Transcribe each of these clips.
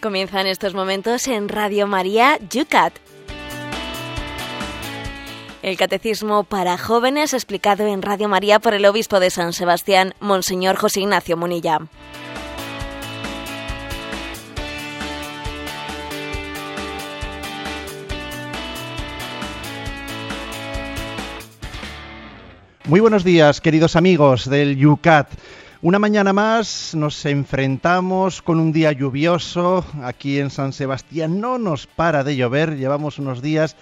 Comienza en estos momentos en Radio María Yucat. El Catecismo para Jóvenes explicado en Radio María por el Obispo de San Sebastián, Monseñor José Ignacio Munilla. Muy buenos días, queridos amigos del Yucat. Una mañana más nos enfrentamos con un día lluvioso. Aquí en San Sebastián no nos para de llover. Llevamos unos días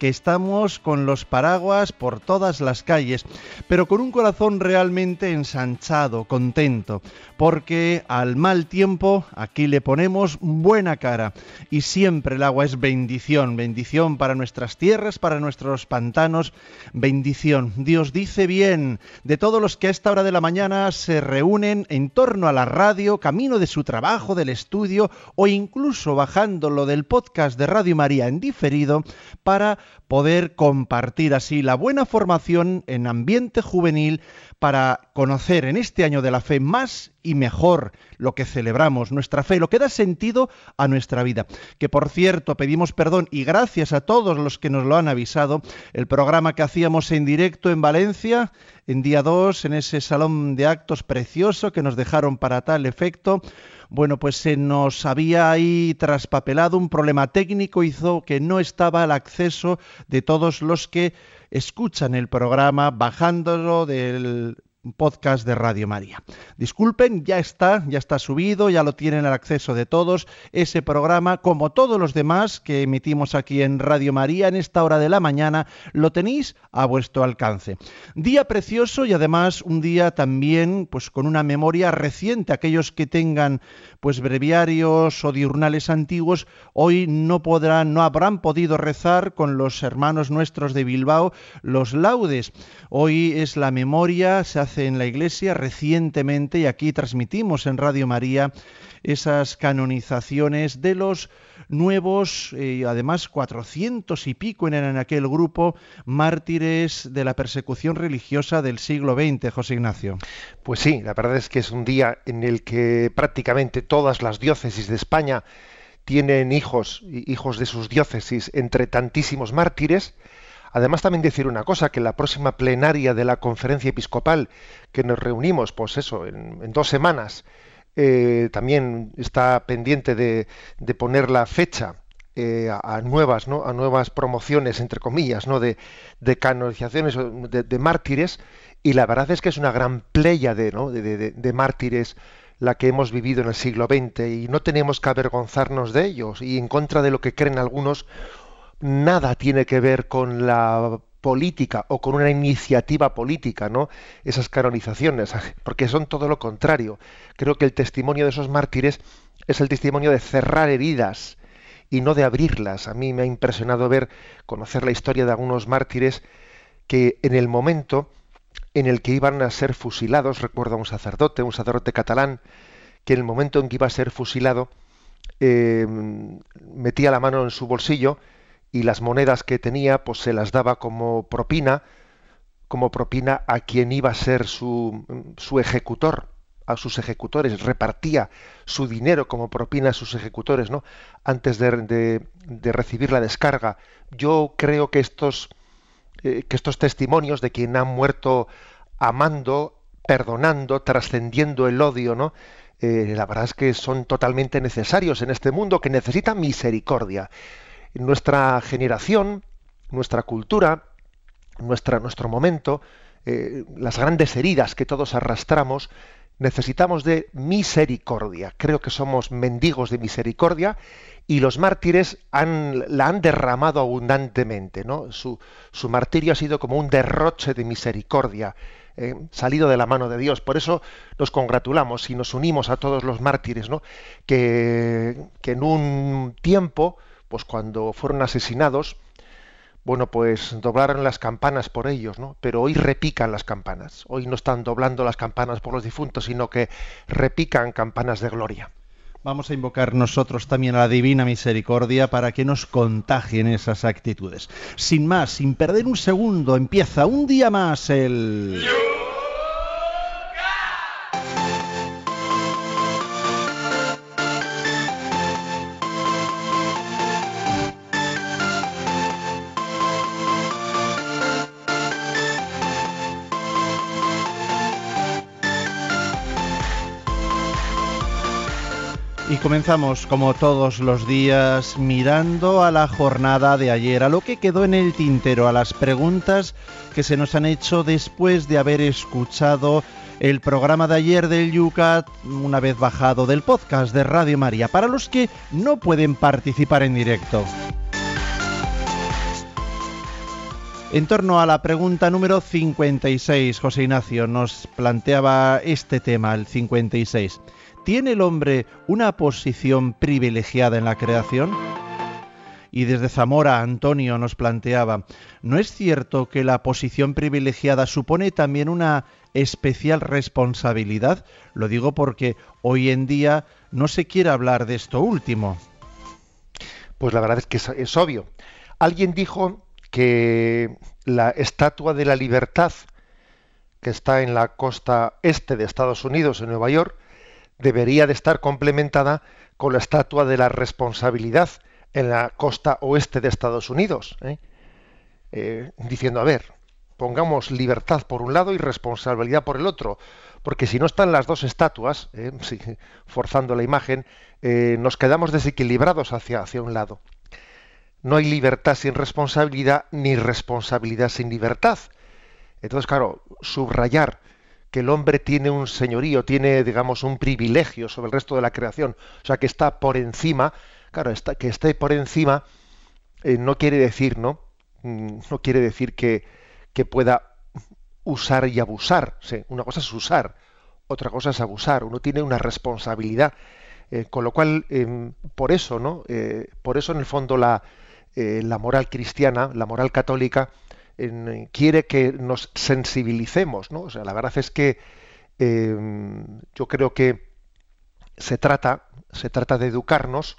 que estamos con los paraguas por todas las calles, pero con un corazón realmente ensanchado, contento, porque al mal tiempo aquí le ponemos buena cara y siempre el agua es bendición, bendición para nuestras tierras, para nuestros pantanos, bendición. Dios dice bien de todos los que a esta hora de la mañana se reúnen en torno a la radio, camino de su trabajo, del estudio o incluso bajándolo del podcast de Radio María en diferido para poder compartir así la buena formación en ambiente juvenil para conocer en este año de la fe más y mejor lo que celebramos, nuestra fe, lo que da sentido a nuestra vida. Que por cierto, pedimos perdón y gracias a todos los que nos lo han avisado, el programa que hacíamos en directo en Valencia, en día 2, en ese salón de actos precioso que nos dejaron para tal efecto, bueno, pues se nos había ahí traspapelado un problema técnico, hizo que no estaba el acceso de todos los que escuchan el programa bajándolo del podcast de Radio María. Disculpen, ya está, ya está subido, ya lo tienen al acceso de todos. Ese programa, como todos los demás que emitimos aquí en Radio María en esta hora de la mañana, lo tenéis a vuestro alcance. Día precioso y además un día también pues con una memoria reciente. Aquellos que tengan pues breviarios o diurnales antiguos hoy no podrán no habrán podido rezar con los hermanos nuestros de Bilbao los laudes. Hoy es la memoria, se hace en la iglesia recientemente y aquí transmitimos en Radio María esas canonizaciones de los nuevos, eh, además 400 y pico en, en aquel grupo, mártires de la persecución religiosa del siglo XX, José Ignacio. Pues sí, la verdad es que es un día en el que prácticamente todas las diócesis de España tienen hijos, hijos de sus diócesis, entre tantísimos mártires, Además, también decir una cosa, que la próxima plenaria de la conferencia episcopal, que nos reunimos, pues eso, en, dos semanas, eh, también está pendiente de, poner la fecha eh, a, nuevas, ¿no? a nuevas promociones, entre comillas, ¿no? de, canonizaciones de, de, mártires, y la verdad es que es una gran playa de, de mártires la que hemos vivido en el siglo XX y no tenemos que avergonzarnos de ellos y en contra de lo que creen algunos nada tiene que ver con la política o con una iniciativa política, ¿no? Esas canonizaciones, porque son todo lo contrario. Creo que el testimonio de esos mártires es el testimonio de cerrar heridas y no de abrirlas. A mí me ha impresionado ver, conocer la historia de algunos mártires que en el momento en el que iban a ser fusilados, recuerdo a un sacerdote, un sacerdote catalán, que en el momento en que iba a ser fusilado, eh, metía la mano en su bolsillo y las monedas que tenía pues se las daba como propina, como propina a quien iba a ser su, su ejecutor, a sus ejecutores, repartía su dinero como propina a sus ejecutores, ¿no? Antes de, de, recibir la descarga. Yo creo que estos, eh, que estos testimonios de quien han muerto amando, perdonando, trascendiendo el odio, ¿no? Eh, la verdad es que son totalmente necesarios en este mundo que necesita misericordia nuestra generación, nuestra cultura, nuestra, nuestro momento, eh, las grandes heridas que todos arrastramos, necesitamos de misericordia. Creo que somos mendigos de misericordia y los mártires han, la han derramado abundantemente. ¿no? Su, su, martirio ha sido como un derroche de misericordia, eh, salido de la mano de Dios. Por eso nos congratulamos y nos unimos a todos los mártires, ¿no? que, que en un tiempo pues cuando fueron asesinados, bueno, pues doblaron las campanas por ellos, ¿no? Pero hoy repican las campanas. Hoy no están doblando las campanas por los difuntos, sino que repican campanas de gloria. Vamos a invocar nosotros también a la divina misericordia para que nos contagien esas actitudes. Sin más, sin perder un segundo, empieza un día más el... comenzamos como todos los días mirando a la jornada de ayer, a lo que quedó en el tintero, a las preguntas que se nos han hecho después de haber escuchado el programa de ayer del Yucat una vez bajado del podcast de Radio María, para los que no pueden participar en directo. En torno a la pregunta número 56, José Ignacio nos planteaba este tema, el 56. ¿Tiene el hombre una posición privilegiada en la creación? Y desde Zamora, Antonio nos planteaba, ¿no es cierto que la posición privilegiada supone también una especial responsabilidad? Lo digo porque hoy en día no se quiere hablar de esto último. Pues la verdad es que es, es obvio. Alguien dijo que la Estatua de la Libertad, que está en la costa este de Estados Unidos, en Nueva York, debería de estar complementada con la estatua de la responsabilidad en la costa oeste de Estados Unidos, ¿eh? Eh, diciendo, a ver, pongamos libertad por un lado y responsabilidad por el otro, porque si no están las dos estatuas, ¿eh? forzando la imagen, nos quedamos desequilibrados hacia, hacia un lado. No hay libertad sin responsabilidad, ni responsabilidad sin libertad. Entonces, claro, subrayar que el hombre tiene un señorío, tiene, digamos, un privilegio sobre el resto de la creación, o sea, que está por encima, claro, está, que esté por encima eh, no quiere decir, ¿no? Mm, no quiere decir que, que pueda usar y abusar. una cosa es usar, otra cosa es abusar. Uno tiene una responsabilidad. Eh, con lo cual, em, por eso, ¿no? Eh, por eso, en el fondo, la, la moral cristiana, la moral católica, quiere que nos sensibilicemos, ¿no? O sea, la verdad es que em, yo creo que se trata, se trata de educarnos,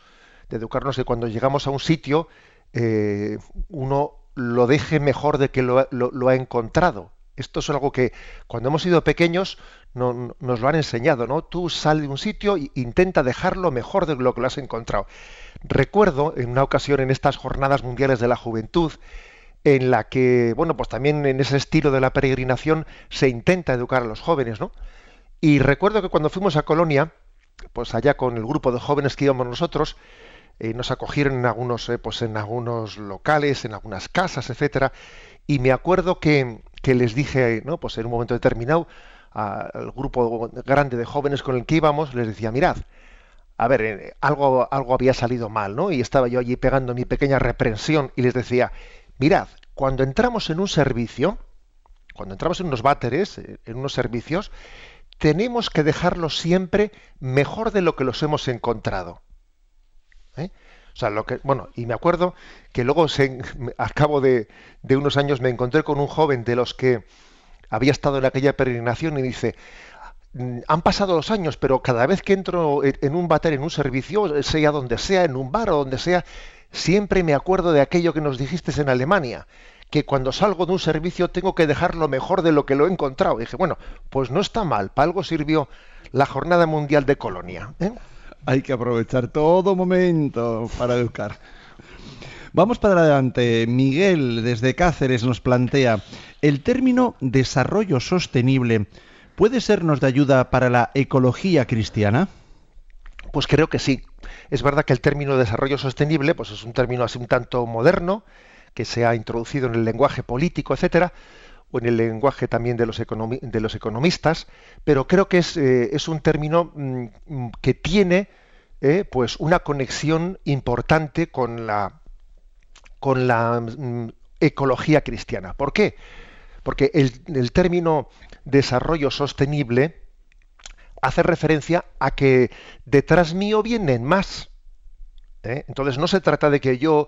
de educarnos de cuando llegamos a un sitio, eh, uno lo deje mejor de que lo, ha encontrado. Esto es algo que cuando hemos sido pequeños no, nos lo han enseñado, ¿no? Tú sal de un sitio e intenta dejarlo mejor de lo que lo has encontrado. Recuerdo en una ocasión en estas jornadas mundiales de la juventud, en la que, bueno, pues también en ese estilo de la peregrinación se intenta educar a los jóvenes, ¿no? Y recuerdo que cuando fuimos a Colonia, pues allá con el grupo de jóvenes que íbamos nosotros, eh, nos acogieron en algunos, eh, pues en algunos locales, en algunas casas, etcétera, y me acuerdo que, que les dije, ¿no? Pues en un momento determinado, al grupo grande de jóvenes con el que íbamos, les decía, mirad, a ver, eh, algo, algo había salido mal, ¿no? Y estaba yo allí pegando mi pequeña reprensión y les decía, Mirad, cuando entramos en un servicio, cuando entramos en unos váteres, eh, en unos servicios, tenemos que dejarlos siempre mejor de lo que los hemos encontrado. ¿Eh? O sea, que, bueno, y me acuerdo que luego, se, a cabo de, unos años, me encontré con un joven de los que había estado en aquella peregrinación y dice, mm, han pasado los años, pero cada vez que entro en un váter, en un servicio, sea donde sea, en un bar o donde sea, siempre me acuerdo de aquello que nos dijiste en Alemania, que cuando salgo de un servicio tengo que dejarlo mejor de lo que lo he encontrado. Y dije, bueno, pues no está mal, para algo sirvió la Jornada Mundial de Colonia. ¿eh? Hay que aprovechar todo momento para educar. Vamos para adelante. Miguel, desde Cáceres, nos plantea, ¿el término desarrollo sostenible puede sernos de ayuda para la ecología cristiana? Pues creo que sí. Es verdad que el término desarrollo sostenible pues es un término así un tanto moderno, que se ha introducido en el lenguaje político, etcétera, o en el lenguaje también de los, economistas, pero creo que es, eh, un término mm, que tiene eh, pues una conexión importante con la, con la mm, ecología cristiana. ¿Por qué? Porque el término desarrollo sostenible hace referencia a que detrás mío vienen más. ¿eh? Entonces no se trata de que yo,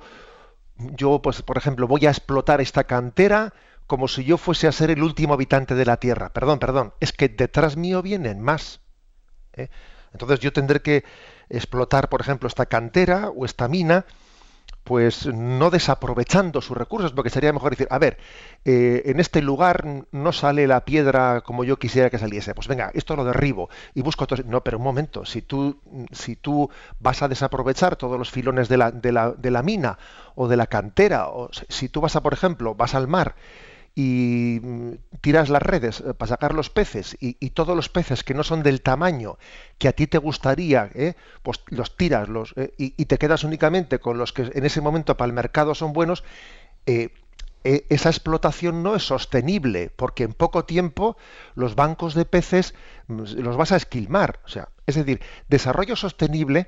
yo, pues, por ejemplo, voy a explotar esta cantera como si yo fuese a ser el último habitante de la Tierra. Perdón, perdón. Es que detrás mío vienen más. ¿eh? Entonces yo tendré que explotar, por ejemplo, esta cantera o esta mina pues no desaprovechando sus recursos, porque sería mejor decir, a ver, eh, en este lugar no sale la piedra como yo quisiera que saliese, pues venga, esto lo derribo y busco otro... No, pero un momento, si tú, si tú vas a desaprovechar todos los filones de la, de la, de la mina o de la cantera, o si tú vas a, por ejemplo, vas al mar y mm, tiras las redes eh, para sacar los peces y, todos los peces que no son del tamaño que a ti te gustaría, ¿eh? pues los tiras los, eh, y, te quedas únicamente con los que en ese momento para el mercado son buenos, esa explotación no es sostenible porque en poco tiempo los bancos de peces mm, los vas a esquilmar. O sea, es decir, desarrollo sostenible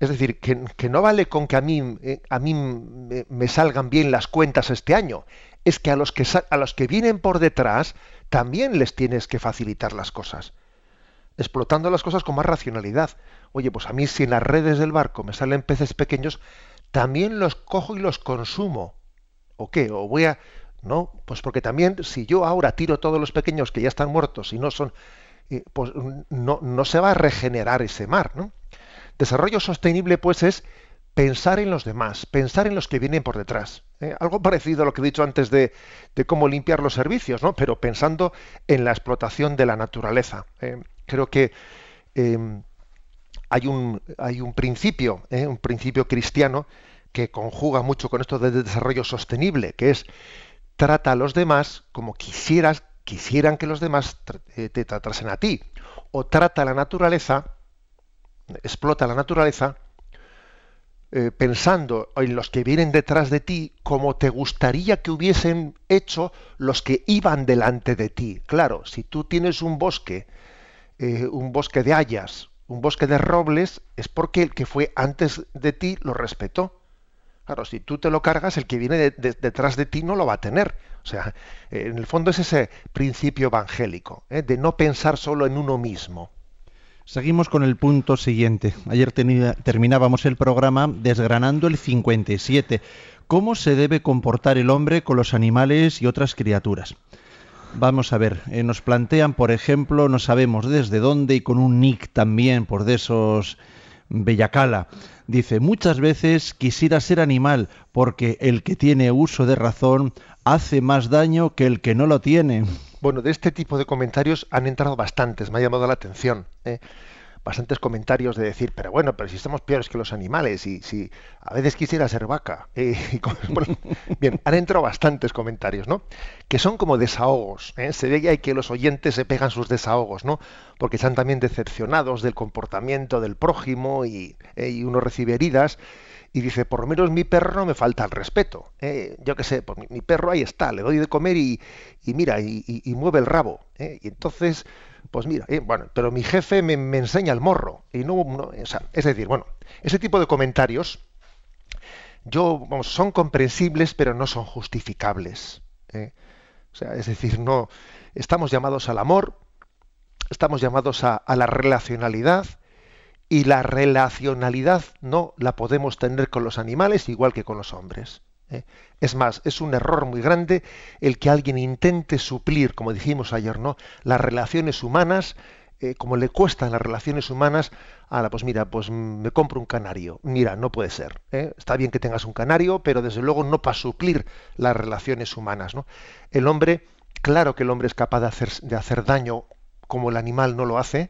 es decir, que, no vale con que a mí, a mí me, salgan bien las cuentas este año es que a los que, a los que vienen por detrás también les tienes que facilitar las cosas, explotando las cosas con más racionalidad. Oye, pues a mí si en las redes del barco me salen peces pequeños, también los cojo y los consumo. ¿O qué? ¿O voy a...? No, pues porque también si yo ahora tiro todos los pequeños que ya están muertos y no son... Eh, pues no, no se va a regenerar ese mar, ¿no? Desarrollo sostenible, pues, es pensar en los demás, pensar en los que vienen por detrás. ¿eh? Algo parecido a lo que he dicho antes de, cómo limpiar los servicios, ¿no? pero pensando en la explotación de la naturaleza. ¿eh? Creo que em, hay, un, hay un principio, ¿eh? un principio cristiano, que conjuga mucho con esto de desarrollo sostenible, que es trata a los demás como quisieras, quisieran que los demás te tratasen a ti, o trata a la naturaleza, explota la naturaleza, eh, pensando en los que vienen detrás de ti como te gustaría que hubiesen hecho los que iban delante de ti. Claro, si tú tienes un bosque, eh, un bosque de hayas, un bosque de robles, es porque el que fue antes de ti lo respetó. Claro, si tú te lo cargas, el que viene detrás de ti no lo va a tener. O sea, en el fondo es ese principio evangélico, ¿eh? de no pensar solo en uno mismo. Seguimos con el punto siguiente. Ayer terminábamos el programa desgranando el 57. ¿Cómo se debe comportar el hombre con los animales y otras criaturas? Vamos a ver, eh, nos plantean, por ejemplo, no sabemos desde dónde y con un nick también, por de esos Bellacala. Dice, muchas veces quisiera ser animal porque el que tiene uso de razón hace más daño que el que no lo tiene. Bueno, de este tipo de comentarios han entrado bastantes, me ha llamado la atención. ¿eh? Bastantes comentarios de decir, pero bueno, pero si estamos peores que los animales y si a veces quisiera ser vaca. ¿eh? bien, han entrado bastantes comentarios, ¿no? Que son como desahogos. ¿eh? Se ve que que los oyentes se pegan sus desahogos, ¿no? Porque están también decepcionados del comportamiento del prójimo y, y uno recibe heridas y dice, por lo menos mi perro no me falta el respeto. ¿eh? Yo qué sé, pues mi, perro ahí está, le doy de comer y, mira, y, mueve el rabo. ¿eh? Y entonces, pues mira, ¿eh? bueno, pero mi jefe me, enseña el morro. Y no, o sea, es decir, bueno, ese tipo de comentarios, yo, vamos, son comprensibles, pero no son justificables. O sea, es decir, no, estamos llamados al amor, estamos llamados a la relacionalidad, y la relacionalidad no la podemos tener con los animales igual que con los hombres. ¿eh? Es más, es un error muy grande el que alguien intente suplir, como dijimos ayer, ¿no? Las relaciones humanas, eh, como le cuestan las relaciones humanas, la pues mira, pues me compro un canario. Mira, no puede ser. ¿eh? Está bien que tengas un canario, pero desde luego no para suplir las relaciones humanas. ¿no? El hombre, claro que el hombre es capaz de hacer, de hacer daño como el animal no lo hace.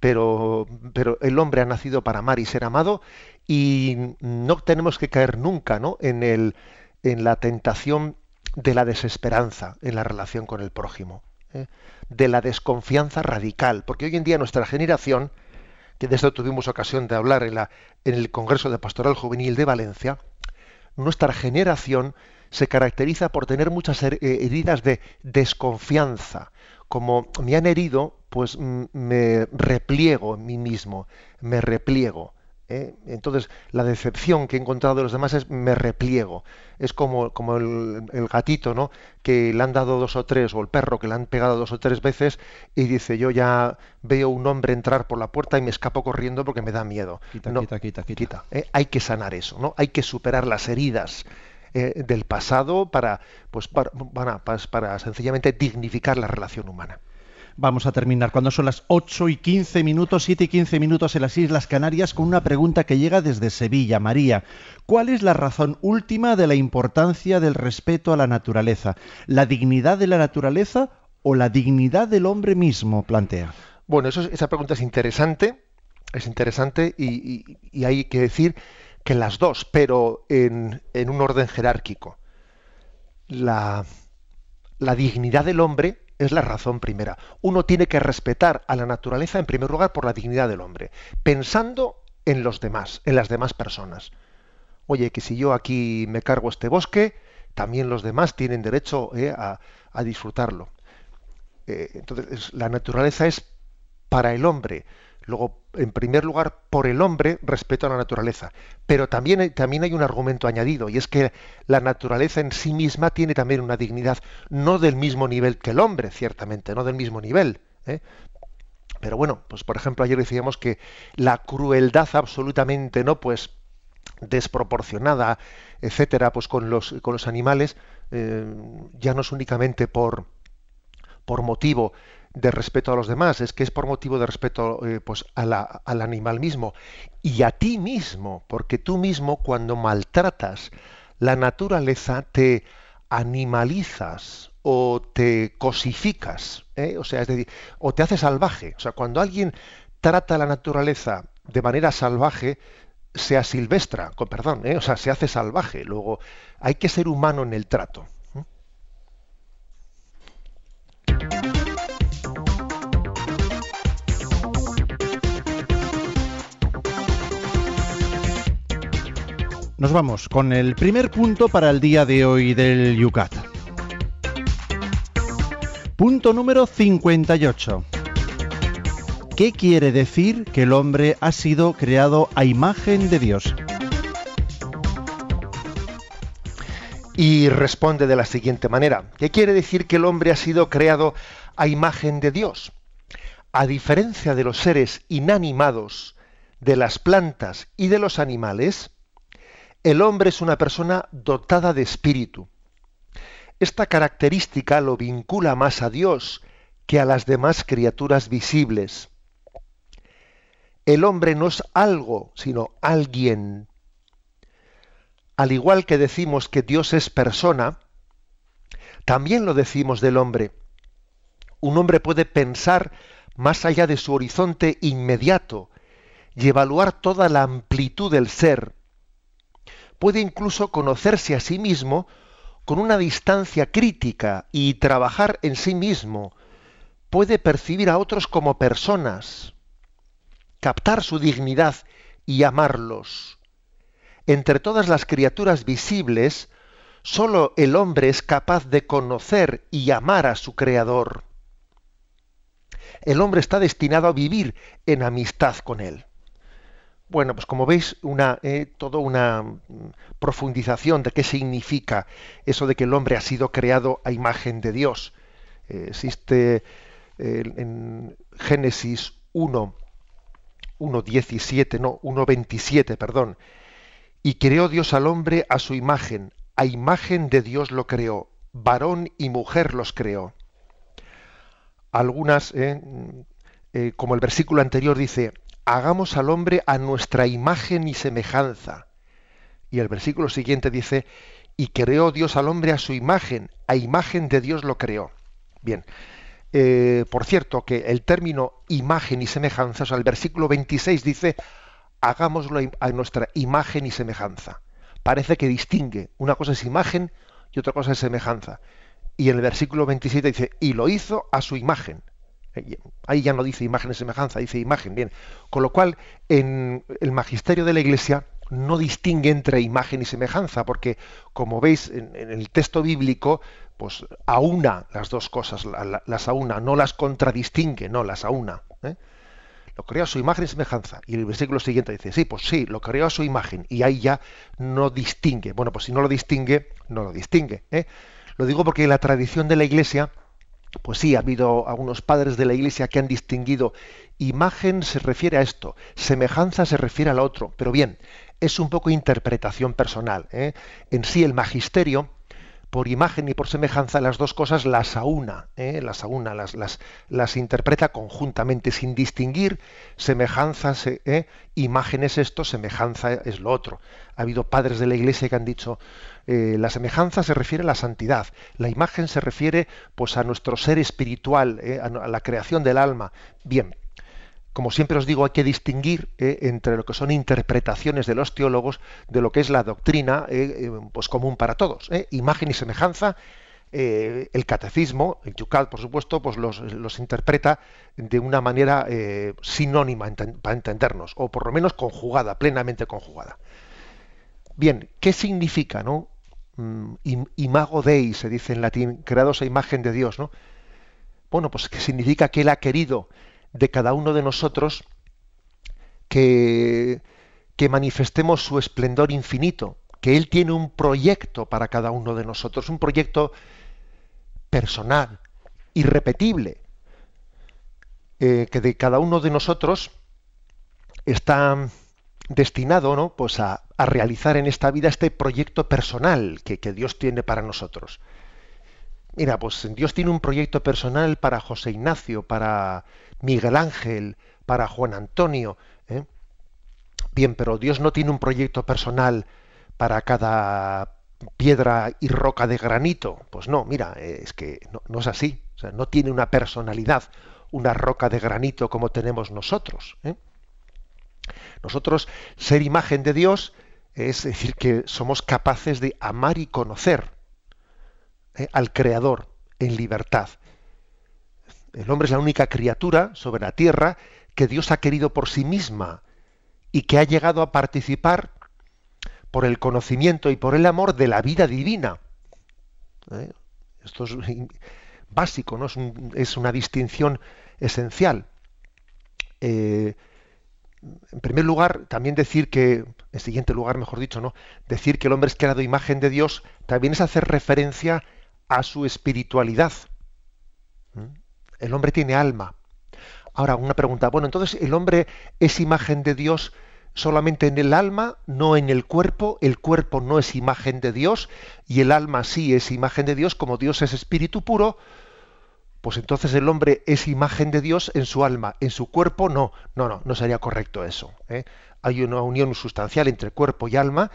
Pero, pero el hombre ha nacido para amar y ser amado y no tenemos que caer nunca ¿no? en, el, en la tentación de la desesperanza en la relación con el prójimo, ¿eh? de la desconfianza radical, porque hoy en día nuestra generación, que de esto tuvimos ocasión de hablar en, la, en el Congreso de Pastoral Juvenil de Valencia, nuestra generación se caracteriza por tener muchas heridas de desconfianza. Como me han herido, pues me repliego en mí mismo, me repliego. ¿eh? Entonces, la decepción que he encontrado de los demás es me repliego. Es como, como el, gatito, ¿no? Que le han dado dos o tres, o el perro que le han pegado dos o tres veces y dice, yo ya veo un hombre entrar por la puerta y me escapo corriendo porque me da miedo. Quita, quita, quita, quita. ¿eh? Hay que sanar eso, ¿no? Hay que superar las heridas eh, del pasado para, pues, para, para sencillamente dignificar la relación humana. Vamos a terminar cuando son las 8 y 15 minutos, 7 y 15 minutos en las Islas Canarias con una pregunta que llega desde Sevilla. María, ¿cuál es la razón última de la importancia del respeto a la naturaleza? ¿La dignidad de la naturaleza o la dignidad del hombre mismo? Plantea. Bueno, eso, esa pregunta es interesante, es interesante y, hay que decir que las dos, pero en, un orden jerárquico. la, la dignidad del hombre es la razón primera. Uno tiene que respetar a la naturaleza en primer lugar por la dignidad del hombre, pensando en los demás, en las demás personas. Oye, que si yo aquí me cargo este bosque, también los demás tienen derecho eh, a, disfrutarlo. Eh, entonces, la naturaleza es para el hombre. Luego, en primer lugar, por el hombre, respeto a la naturaleza. Pero también, también hay un argumento añadido, y es que la naturaleza en sí misma tiene también una dignidad, no del mismo nivel que el hombre, ciertamente, no del mismo nivel. ¿eh? Pero bueno, pues por ejemplo, ayer decíamos que la crueldad absolutamente, ¿no? Pues desproporcionada, etcétera, pues con los, con los animales, eh, ya no es únicamente por, por motivo de respeto a los demás, es que es por motivo de respeto eh, pues a la, al animal mismo y a ti mismo, porque tú mismo cuando maltratas la naturaleza te animalizas o te cosificas, ¿eh? o sea, es decir, o te hace salvaje. O sea, cuando alguien trata la naturaleza de manera salvaje, sea silvestra, con perdón, ¿eh? o sea, se hace salvaje. Luego, hay que ser humano en el trato. Nos vamos con el primer punto para el día de hoy del Yucat. Punto número 58. ¿Qué quiere decir que el hombre ha sido creado a imagen de Dios? Y responde de la siguiente manera. ¿Qué quiere decir que el hombre ha sido creado a imagen de Dios? A diferencia de los seres inanimados, de las plantas y de los animales, el hombre es una persona dotada de espíritu. Esta característica lo vincula más a Dios que a las demás criaturas visibles el hombre no es algo, sino alguien. Al igual que decimos que Dios es persona, también lo decimos del hombre. Un hombre puede pensar más allá de su horizonte inmediato y evaluar toda la amplitud del ser. Puede incluso conocerse a sí mismo con una distancia crítica y trabajar en sí mismo. Puede percibir a otros como personas captar su dignidad y amarlos. Entre todas las criaturas visibles, sólo el hombre es capaz de conocer y amar a su Creador. El hombre está destinado a vivir en amistad con él. Bueno, pues como veis, una, eh, toda una mm, profundización de qué significa eso de que el hombre ha sido creado a imagen de Dios. Eh, existe eh, en Génesis 1, 1.17, no, 1.27, perdón. Y creó Dios al hombre a su imagen, a imagen de Dios lo creó, varón y mujer los creó. Algunas, eh, como el versículo anterior dice, hagamos al hombre a nuestra imagen y semejanza. Y el versículo siguiente dice, y creó Dios al hombre a su imagen, a imagen de Dios lo creó. Bien, eh, por cierto, que el término imagen y semejanza, o sea, el versículo 26 dice, hagámoslo a nuestra imagen y semejanza. Parece que distingue, una cosa es imagen y otra cosa es semejanza. Y en el versículo 27 dice, y lo hizo a su imagen. Eh, ahí ya no dice imagen y semejanza, dice imagen, bien. Con lo cual, en el magisterio de la Iglesia no distingue entre imagen y semejanza, porque como veis en el texto bíblico, pues aúna las dos cosas, las aúna, no las contradistingue, no, las aúna. ¿eh? Lo creó a su imagen y semejanza. Y el versículo siguiente dice, sí, pues sí, lo creó a su imagen. Y ahí ya no distingue. Bueno, pues si no lo distingue, no lo distingue. ¿eh? Lo digo porque la tradición de la Iglesia, pues sí, ha habido algunos padres de la Iglesia que han distinguido. Imagen se refiere a esto, semejanza se refiere al otro. Pero bien, es un poco interpretación personal. ¿eh? En sí, el magisterio por imagen y por semejanza, las dos cosas las aúna, ¿eh? las aúna, las, las, las, interpreta conjuntamente, sin distinguir semejanzas, ¿eh? imagen es esto, semejanza es lo otro. Ha habido padres de la iglesia que han dicho, eh, la semejanza se refiere a la santidad, la imagen se refiere pues a nuestro ser espiritual, ¿eh? a la creación del alma. Bien, como siempre os digo, hay que distinguir eh, entre lo que son interpretaciones de los teólogos de lo que es la doctrina pues común para todos. Imagen y semejanza, el catecismo, el Yucat, por supuesto, pues los, los interpreta de una manera sinónima para entendernos, o por lo menos conjugada, plenamente conjugada. Bien, ¿qué significa, no? Imago Dei, se dice en latín, creados a imagen de Dios, ¿no? Bueno, pues que significa que Él ha querido de cada uno de nosotros que, que manifestemos su esplendor infinito, que Él tiene un proyecto para cada uno de nosotros, un proyecto personal, irrepetible, eh, que de cada uno de nosotros está destinado ¿no? pues a, realizar en esta vida este proyecto personal que, Dios tiene para nosotros. Mira, pues Dios tiene un proyecto personal para José Ignacio, para Miguel Ángel, para Juan Antonio. ¿eh? Bien, pero Dios no tiene un proyecto personal para cada piedra y roca de granito. Pues no, mira, es que no, no es así. O sea, no tiene una personalidad, una roca de granito como tenemos nosotros. ¿eh? Nosotros, ser imagen de Dios, es decir, que somos capaces de amar y conocer ¿eh? al Creador en libertad. El hombre es la única criatura sobre la tierra que Dios ha querido por sí misma y que ha llegado a participar por el conocimiento y por el amor de la vida divina. ¿Eh? Esto es básico, ¿no? es, una distinción esencial. Eh, en primer lugar, también decir que, en siguiente lugar, mejor dicho, ¿no? Decir que el hombre es creado imagen de Dios también es hacer referencia a su espiritualidad. ¿Mm? El hombre tiene alma. Ahora, una pregunta. Bueno, entonces, ¿el hombre es imagen de Dios solamente en el alma, no en el cuerpo? ¿El cuerpo no es imagen de Dios? ¿Y el alma sí es imagen de Dios? Como Dios es espíritu puro, pues entonces el hombre es imagen de Dios en su alma, en su cuerpo no, no, no, no sería correcto eso. ¿eh? Hay una unión sustancial entre cuerpo y alma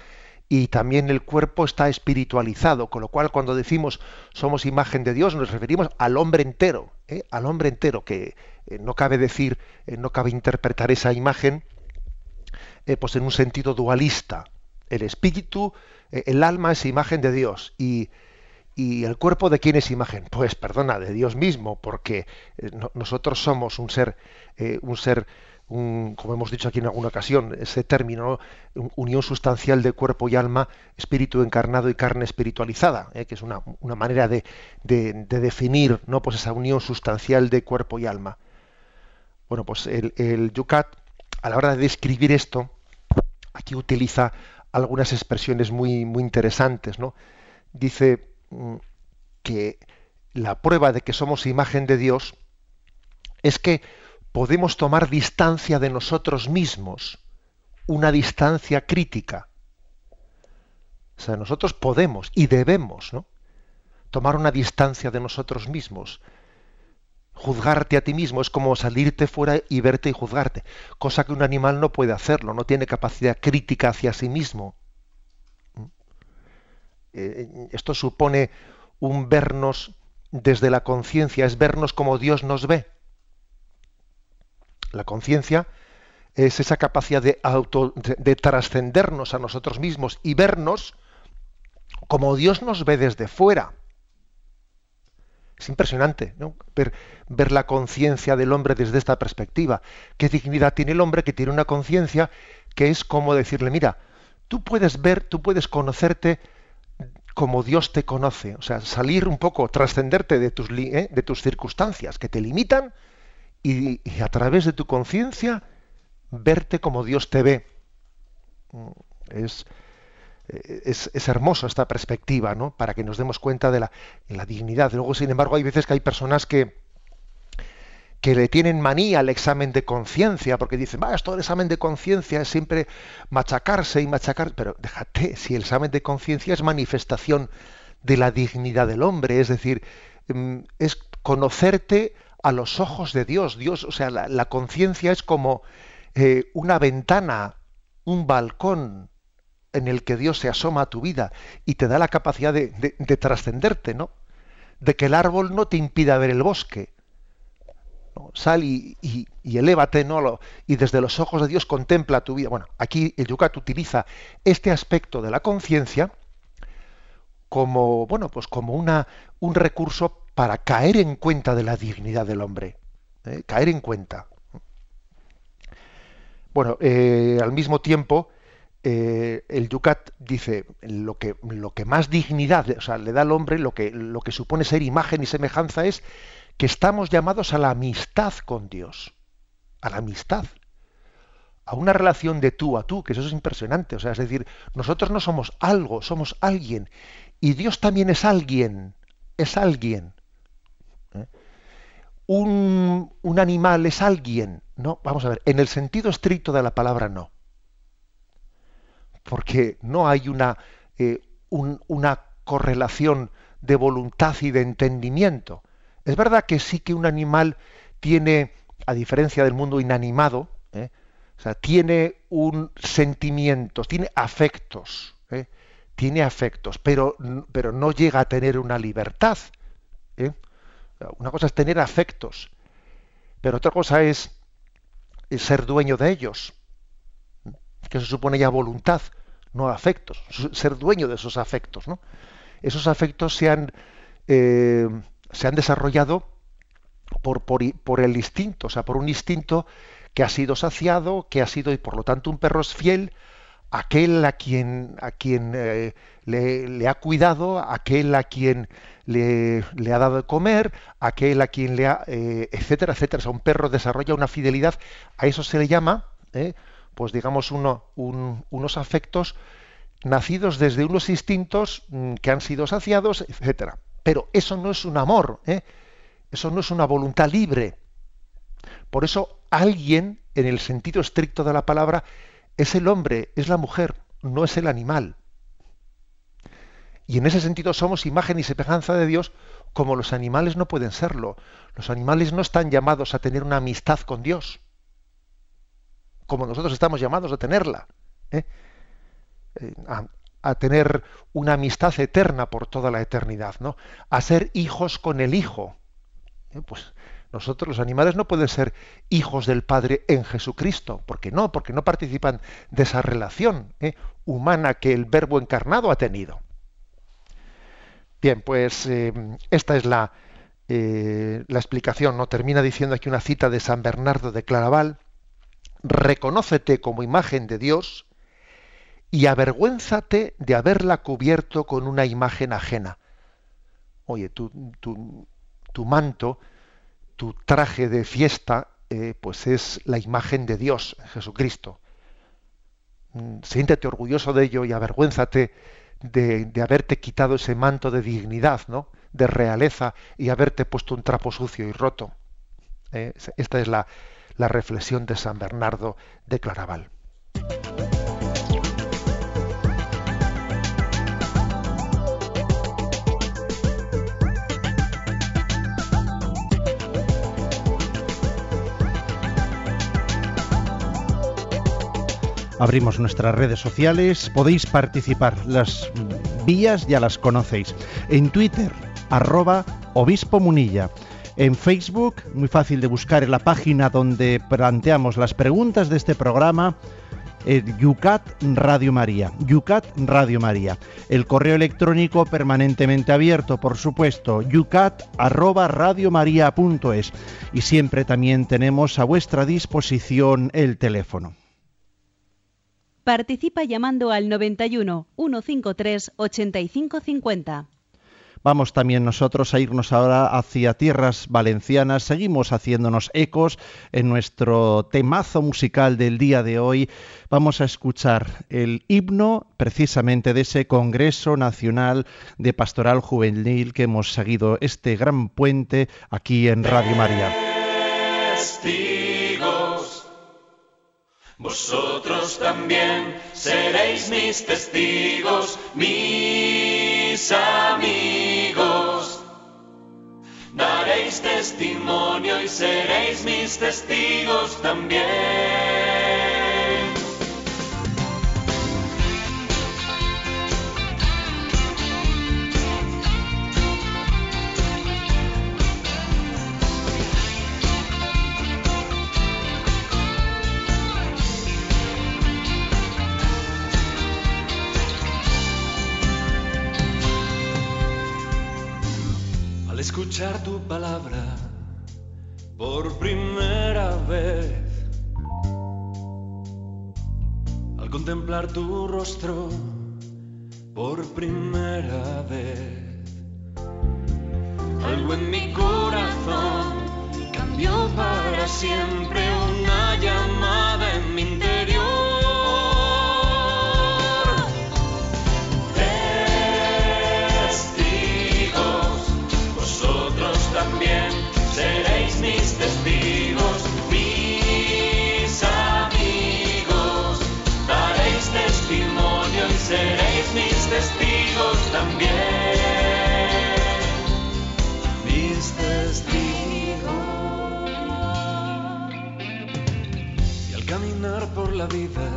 y también el cuerpo está espiritualizado, con lo cual cuando decimos somos imagen de Dios nos referimos al hombre entero, ¿eh? al hombre entero, que eh, no cabe decir, no cabe interpretar esa imagen pues en un sentido dualista. El espíritu, el alma es imagen de Dios y ¿Y el cuerpo de quién es imagen? Pues perdona, de Dios mismo, porque eh, nosotros somos un ser, eh, un ser, un, como hemos dicho aquí en alguna ocasión, ese término, unión sustancial de cuerpo y alma, espíritu encarnado y carne espiritualizada, eh, que es una, manera de, de, definir ¿no? pues esa unión sustancial de cuerpo y alma. Bueno, pues el, el Yucat, a la hora de describir esto, aquí utiliza algunas expresiones muy, muy interesantes, ¿no? Dice, que la prueba de que somos imagen de Dios es que podemos tomar distancia de nosotros mismos, una distancia crítica. O sea, nosotros podemos y debemos ¿no? tomar una distancia de nosotros mismos. Juzgarte a ti mismo es como salirte fuera y verte y juzgarte, cosa que un animal no puede hacerlo, no tiene capacidad crítica hacia sí mismo. Eh, esto supone un vernos desde la conciencia, es vernos como Dios nos ve. La conciencia es esa capacidad de, auto, de, trascendernos a nosotros mismos y vernos como Dios nos ve desde fuera. Es impresionante ver, ver, la conciencia del hombre desde esta perspectiva. ¿Qué dignidad tiene el hombre que tiene una conciencia que es como decirle, mira, tú puedes ver, tú puedes conocerte como Dios te conoce, o sea, salir un poco, trascenderte de tus, ¿eh? de tus circunstancias que te limitan y, a través de tu conciencia verte como Dios te ve. Mm, es, es, es, hermoso esta perspectiva, ¿no? Para que nos demos cuenta de la, de la dignidad. Luego, sin embargo, hay veces que hay personas que, que le tienen manía al examen de conciencia, porque dicen, va, esto del examen de conciencia es siempre machacarse y machacar, pero déjate, si el examen de conciencia es manifestación de la dignidad del hombre, es decir, mm, es conocerte a los ojos de Dios. Dios, o sea, la, conciencia es como eh, una ventana, un balcón en el que Dios se asoma a tu vida y te da la capacidad de, de trascenderte, ¿no? De que el árbol no te impida ver el bosque Sal y, y, elévate, ¿no? y desde los ojos de Dios contempla tu vida. Bueno, aquí el Yucat utiliza este aspecto de la conciencia como, bueno, pues como una, un recurso para caer en cuenta de la dignidad del hombre. ¿eh? Caer en cuenta. Bueno, eh, al mismo tiempo, eh, el Yucat dice lo que, lo que más dignidad o sea, le da al hombre, lo que, lo que supone ser imagen y semejanza es que estamos llamados a la amistad con Dios. A la amistad. A una relación de tú a tú, que eso es impresionante. O sea, es decir, nosotros no somos algo, somos alguien. Y Dios también es alguien. Es alguien. ¿Eh? Un, un animal es alguien. No, vamos a ver, en el sentido estricto de la palabra no. Porque no hay una, eh, una correlación de voluntad y de entendimiento. Es verdad que sí que un animal tiene, a diferencia del mundo inanimado, ¿eh? tiene un sentimiento, tiene afectos, ¿eh? tiene afectos, pero, pero no llega a tener una libertad. Una cosa es tener afectos, pero otra cosa es ser dueño de ellos, que se supone ya voluntad, no afectos, ser dueño de esos afectos. ¿no? Esos afectos se han, eh, se han desarrollado por, por, el instinto, o sea, por un instinto que ha sido saciado, que ha sido y por lo tanto un perro es fiel, aquel a quien, a quien eh, le, ha cuidado, aquel a quien le, le, ha dado de comer, aquel a quien le ha, eh, etcétera, etcétera. O sea, un perro desarrolla una fidelidad, a eso se le llama, eh, pues digamos, uno, unos afectos nacidos desde unos instintos mm, que han sido saciados, etcétera. Pero eso no es un amor, eso no es una voluntad libre. Por eso alguien, en el sentido estricto de la palabra, es el hombre, es la mujer, no es el animal. Y en ese sentido somos imagen y semejanza de Dios como los animales no pueden serlo. Los animales no están llamados a tener una amistad con Dios, como nosotros estamos llamados a tenerla. ¿eh? Eh, a, tener una amistad eterna por toda la eternidad, ¿no? A ser hijos con el Hijo. ¿eh? Pues nosotros, los animales, no pueden ser hijos del Padre en Jesucristo. ¿Por qué no? Porque no participan de esa relación humana que el Verbo encarnado ha tenido. Bien, pues eh, esta es la, eh, la explicación. ¿no? Termina diciendo aquí una cita de San Bernardo de Claraval. Reconócete como imagen de Dios y avergüénzate de haberla cubierto con una imagen ajena. Oye, tu, manto, tu traje de fiesta, eh, pues es la imagen de Dios, Jesucristo. Mm, siéntete orgulloso de ello y avergüénzate de, haberte quitado ese manto de dignidad, ¿no? de realeza y haberte puesto un trapo sucio y roto. Eh, esta es la, la reflexión de San Bernardo de Claraval. Abrimos nuestras redes sociales, podéis participar, las vías ya las conocéis. En Twitter, arroba obispo munilla. En Facebook, muy fácil de buscar en la página donde planteamos las preguntas de este programa, el Yucat Radio María. Yucat Radio María. El correo electrónico permanentemente abierto, por supuesto, yucat arroba radiomaria.es. Y siempre también tenemos a vuestra disposición el teléfono. Participa llamando al 91 153 8550. Vamos también nosotros a irnos ahora hacia tierras valencianas. Seguimos haciéndonos ecos en nuestro temazo musical del día de hoy. Vamos a escuchar el himno precisamente de ese Congreso Nacional de Pastoral Juvenil que hemos seguido este gran puente aquí en Radio María. Vosotros también seréis mis testigos, mis amigos. Daréis testimonio y seréis mis testigos también. Escuchar tu palabra por primera vez, al contemplar tu rostro por primera vez, algo en mi corazón cambió para siempre una llamada testigos, mis amigos. Daréis testimonio y seréis mis testigos también. Mis testigos. Y al caminar por la vida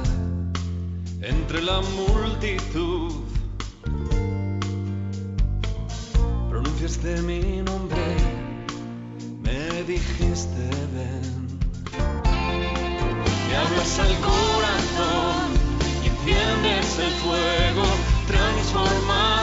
entre la multitud, pronunciaste mi nombre, dijiste ven. Me hablas al corazón y enciendes el fuego transformado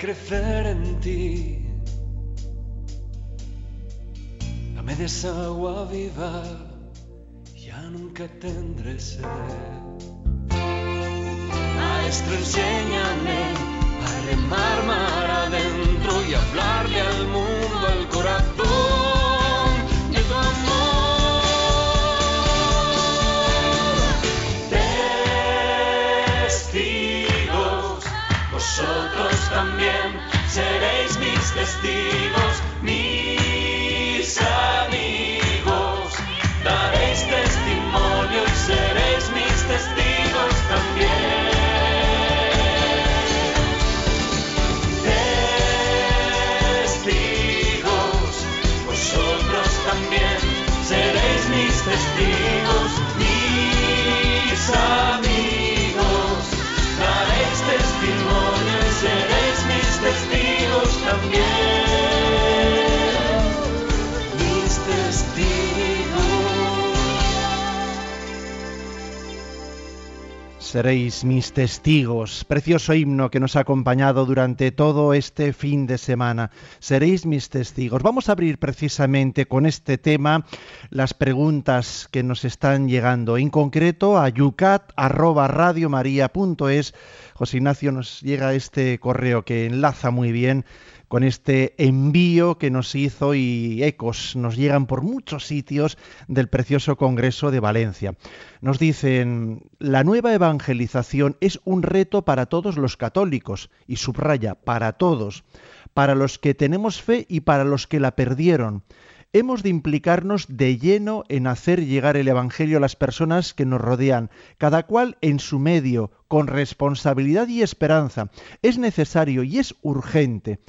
crecer en ti. Dame de esa agua viva, ya nunca tendré sed. Maestro, enséñame mis Seréis mis testigos. Precioso himno que nos ha acompañado durante todo este fin de semana. Seréis mis testigos. Vamos a abrir precisamente con este tema las preguntas que nos están llegando. En concreto a yucat@radiomaria.es. José Ignacio nos llega este correo que enlaza muy bien con este envío que nos hizo y ecos nos llegan por muchos sitios del precioso Congreso de Valencia. Nos dicen, la nueva evangelización es un reto para todos los católicos, y subraya, para todos, para los que tenemos fe y para los que la perdieron. Hemos de implicarnos de lleno en hacer llegar el Evangelio a las personas que nos rodean, cada cual en su medio, con responsabilidad y esperanza. Es necesario y es urgente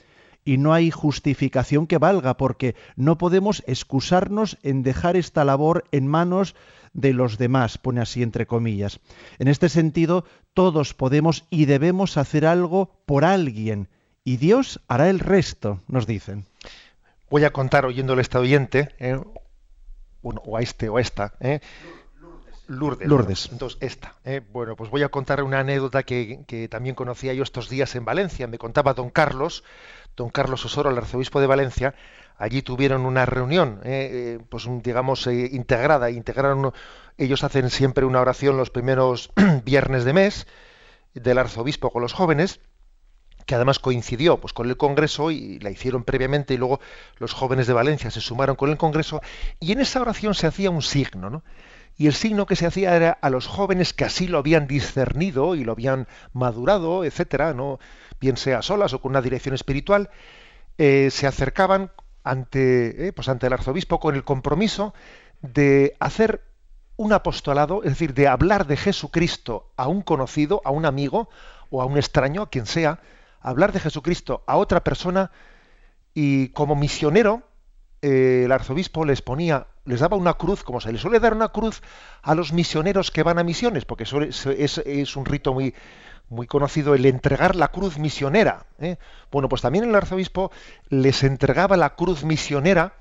y no hay justificación que valga porque no podemos excusarnos en dejar esta labor en manos de los demás, pone así entre comillas. En este sentido, todos podemos y debemos hacer algo por alguien y Dios hará el resto, nos dicen. Voy a contar oyéndole a este oyente, eh, o a este o a esta, eh, Lourdes. Lourdes. Entonces, esta. eh, bueno, pues voy a contar una anécdota que, que también conocía yo estos días en Valencia. Me contaba don Carlos, don Carlos Osoro, el arzobispo de Valencia. Allí tuvieron una reunión, eh, eh, pues digamos, eh, integrada. Integraron, ellos hacen siempre una oración los primeros viernes de mes del arzobispo con los jóvenes que además coincidió pues con el Congreso y la hicieron previamente y luego los jóvenes de Valencia se sumaron con el Congreso y en esa oración se hacía un signo, ¿no? Y el signo que se hacía era a los jóvenes que así lo habían discernido y lo habían madurado, etcétera, no bien sea solas o con una dirección espiritual, eh, se acercaban ante, eh, pues ante el arzobispo con el compromiso de hacer un apostolado, es decir, de hablar de Jesucristo a un conocido, a un amigo o a un extraño, a quien sea, hablar de Jesucristo a otra persona y como misionero eh, el arzobispo les ponía, les daba una cruz, como se les suele dar una cruz a los misioneros que van a misiones, porque es, un rito muy, muy conocido el entregar la cruz misionera. ¿eh? Bueno, pues también el arzobispo les entregaba la cruz misionera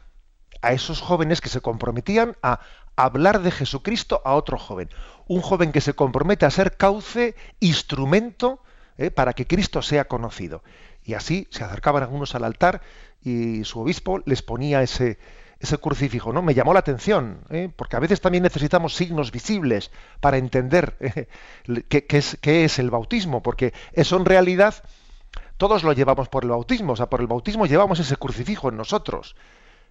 a esos jóvenes que se comprometían a hablar de Jesucristo a otro joven. Un joven que se compromete a ser cauce, instrumento ¿eh? para que Cristo sea conocido. Y así se acercaban algunos al altar y su obispo les ponía ese, ese crucifijo, ¿no? Me llamó la atención, ¿eh? porque a veces también necesitamos signos visibles para entender ¿eh? qué, es, qué, es, el bautismo, porque eso en realidad todos lo llevamos por el bautismo, o sea, por el bautismo llevamos ese crucifijo en nosotros.